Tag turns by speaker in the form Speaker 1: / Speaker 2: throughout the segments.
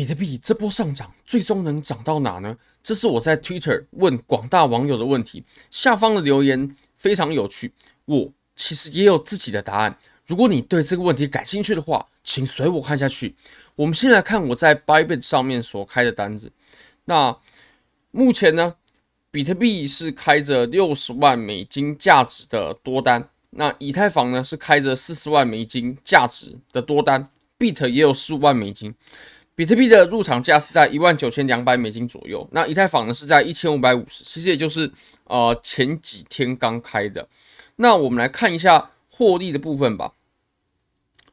Speaker 1: 比特币这波上涨最终能涨到哪呢？这是我在 Twitter 问广大网友的问题，下方的留言非常有趣，我其实也有自己的答案。如果你对这个问题感兴趣的话，请随我看下去。我们先来看我在 Bybit 上面所开的单子。那目前呢，比特币是开着六十万美金价值的多单，那以太坊呢是开着四十万美金价值的多单，Bit 也有十五万美金。比特币的入场价是在一万九千两百美金左右，那以太坊呢是在一千五百五十，其实也就是呃前几天刚开的。那我们来看一下获利的部分吧。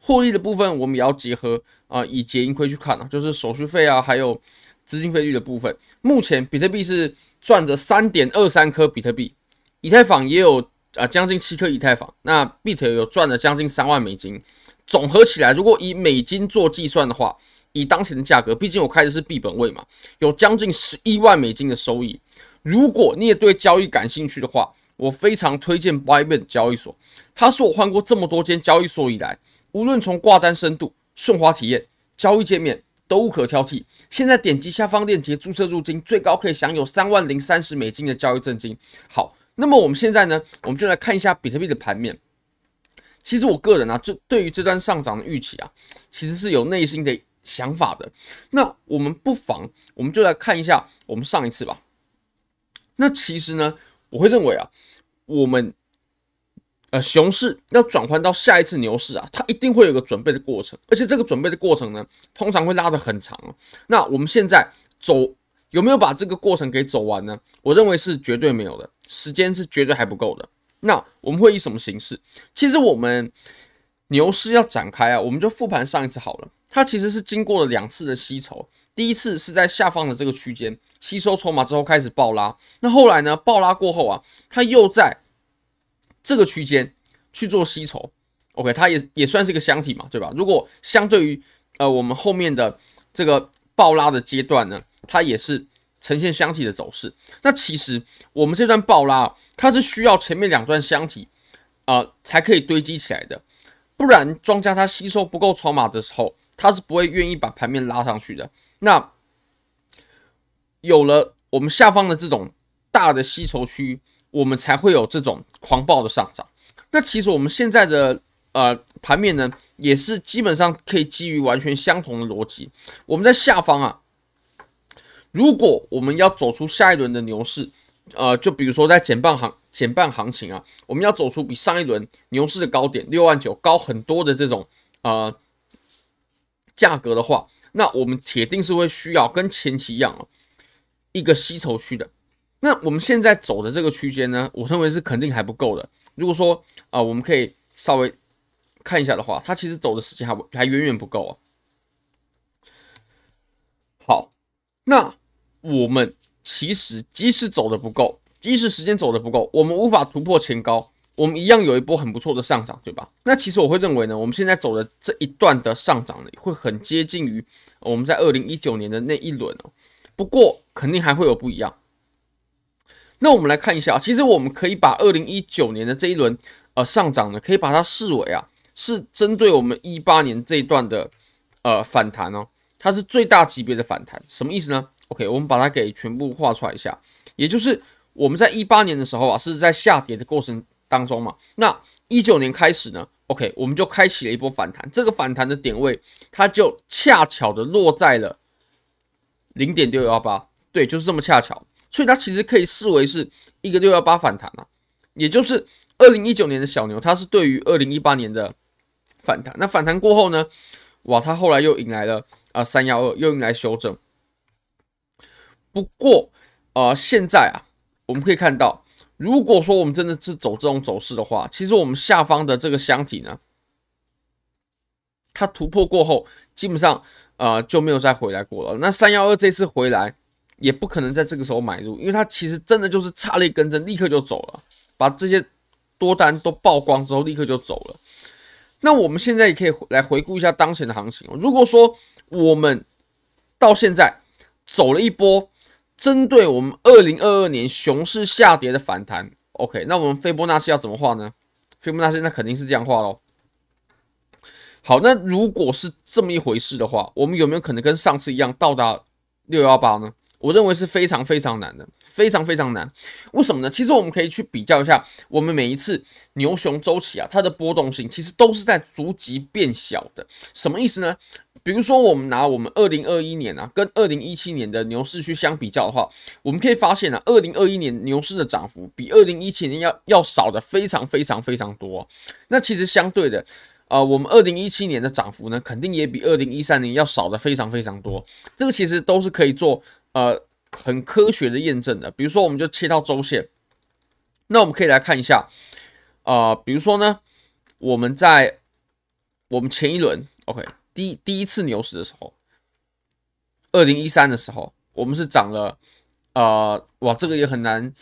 Speaker 1: 获利的部分我们也要结合啊、以结盈亏去看啊，就是手续费啊还有资金费率的部分。目前比特币是赚着三点二三颗比特币，以太坊也有啊将近七颗以太坊，那 Bit 有赚了将近三万美金。总合起来，如果以美金做计算的话。以当前的价格，毕竟我开的是币本位嘛，有将近十一万美金的收益。如果你也对交易感兴趣的话，我非常推荐 Bybit 交易所。它是我换过这么多间交易所以来，无论从挂单深度、顺滑体验、交易界面都无可挑剔。现在点击下方链接注册入金，最高可以享有三万零三十美金的交易赠金。好，那么我们现在呢，我们就来看一下比特币的盘面。其实我个人啊，就对于这段上涨的预期啊，其实是有内心的。想法的，那我们不妨，我们就来看一下我们上一次吧。那其实呢，我会认为啊，我们呃熊市要转换到下一次牛市啊，它一定会有个准备的过程，而且这个准备的过程呢，通常会拉得很长。那我们现在走有没有把这个过程给走完呢？我认为是绝对没有的，时间是绝对还不够的。那我们会以什么形式？其实我们牛市要展开啊，我们就复盘上一次好了。它其实是经过了两次的吸筹，第一次是在下方的这个区间吸收筹码之后开始爆拉，那后来呢，爆拉过后啊，它又在这个区间去做吸筹，OK，它也也算是一个箱体嘛，对吧？如果相对于呃我们后面的这个爆拉的阶段呢，它也是呈现箱体的走势。那其实我们这段爆拉，它是需要前面两段箱体啊、呃、才可以堆积起来的，不然庄家它吸收不够筹码的时候。他是不会愿意把盘面拉上去的。那有了我们下方的这种大的吸筹区，我们才会有这种狂暴的上涨。那其实我们现在的呃盘面呢，也是基本上可以基于完全相同的逻辑。我们在下方啊，如果我们要走出下一轮的牛市，呃，就比如说在减半行减半行情啊，我们要走出比上一轮牛市的高点六万九高很多的这种呃。价格的话，那我们铁定是会需要跟前期一样啊，一个吸筹区的。那我们现在走的这个区间呢，我认为是肯定还不够的。如果说啊、我们可以稍微看一下的话，它其实走的时间还还远远不够啊。好，那我们其实即使走的不够，即使时间走的不够，我们无法突破前高。我们一样有一波很不错的上涨，对吧？那其实我会认为呢，我们现在走的这一段的上涨呢，会很接近于我们在二零一九年的那一轮哦。不过肯定还会有不一样。那我们来看一下，其实我们可以把二零一九年的这一轮呃上涨呢，可以把它视为啊，是针对我们一八年这一段的呃反弹哦，它是最大级别的反弹。什么意思呢？OK，我们把它给全部画出来一下，也就是我们在一八年的时候啊，是在下跌的过程。当中嘛，那一九年开始呢，OK，我们就开启了一波反弹。这个反弹的点位，它就恰巧的落在了零点六幺八，对，就是这么恰巧。所以它其实可以视为是一个六幺八反弹啊，也就是二零一九年的小牛，它是对于二零一八年的反弹。那反弹过后呢，哇，它后来又迎来了啊三幺二，又迎来修正。不过呃，现在啊，我们可以看到。如果说我们真的是走这种走势的话，其实我们下方的这个箱体呢，它突破过后，基本上呃就没有再回来过了。那三幺二这次回来也不可能在这个时候买入，因为它其实真的就是差了一根针，立刻就走了，把这些多单都曝光之后，立刻就走了。那我们现在也可以来回顾一下当前的行情。如果说我们到现在走了一波。针对我们二零二二年熊市下跌的反弹，OK，那我们斐波那契要怎么画呢？斐波那契那肯定是这样画喽。好，那如果是这么一回事的话，我们有没有可能跟上次一样到达六幺八呢？我认为是非常非常难的，非常非常难。为什么呢？其实我们可以去比较一下，我们每一次牛熊周期啊，它的波动性其实都是在逐级变小的。什么意思呢？比如说，我们拿我们二零二一年啊，跟二零一七年的牛市去相比较的话，我们可以发现啊，二零二一年牛市的涨幅比二零一七年要要少的非常非常非常多。那其实相对的，呃，我们二零一七年的涨幅呢，肯定也比二零一三年要少的非常非常多。这个其实都是可以做。呃，很科学的验证的，比如说，我们就切到周线，那我们可以来看一下，呃，比如说呢，我们在我们前一轮，OK，第第一次牛市的时候，二零一三的时候，我们是涨了，呃，哇，这个也很难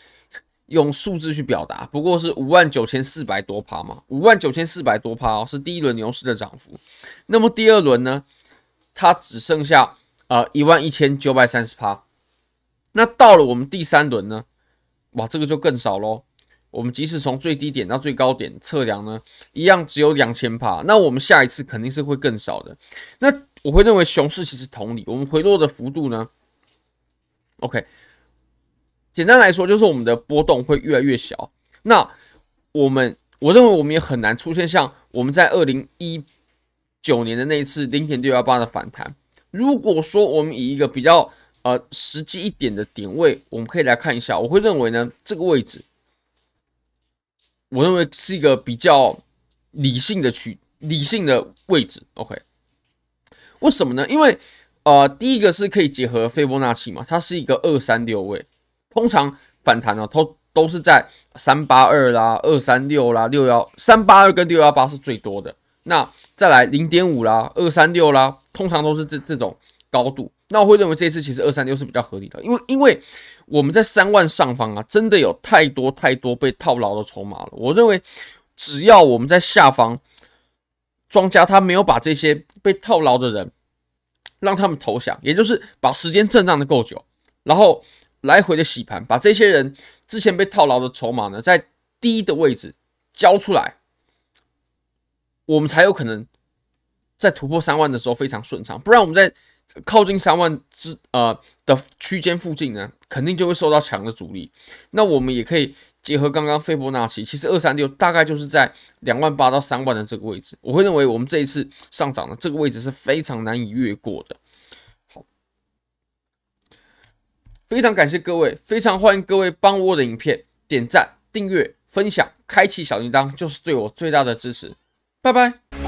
Speaker 1: 用数字去表达，不过是五万九千四百多趴嘛，五万九千四百多趴哦，是第一轮牛市的涨幅。那么第二轮呢，它只剩下呃一万一千九百三十趴。那到了我们第三轮呢？哇，这个就更少喽。我们即使从最低点到最高点测量呢，一样只有两千趴。那我们下一次肯定是会更少的。那我会认为熊市其实同理，我们回落的幅度呢？OK，简单来说就是我们的波动会越来越小。那我们我认为我们也很难出现像我们在二零一九年的那一次零点六幺八的反弹。如果说我们以一个比较呃，实际一点的点位，我们可以来看一下。我会认为呢，这个位置，我认为是一个比较理性的区，理性的位置。OK，为什么呢？因为呃，第一个是可以结合斐波那契嘛，它是一个二三六位，通常反弹呢，都都是在三八二啦、二三六啦、六幺三八二跟六幺八是最多的。那再来零点五啦、二三六啦，通常都是这这种高度。那我会认为这次其实二三六是比较合理的，因为因为我们在三万上方啊，真的有太多太多被套牢的筹码了。我认为只要我们在下方，庄家他没有把这些被套牢的人让他们投降，也就是把时间震荡的够久，然后来回的洗盘，把这些人之前被套牢的筹码呢，在低的位置交出来，我们才有可能在突破三万的时候非常顺畅，不然我们在。靠近三万之呃的区间附近呢，肯定就会受到强的阻力。那我们也可以结合刚刚斐波那契，其实二三六大概就是在两万八到三万的这个位置。我会认为我们这一次上涨的这个位置是非常难以越过的。好，非常感谢各位，非常欢迎各位帮我的影片点赞、订阅、分享、开启小铃铛，就是对我最大的支持。拜拜。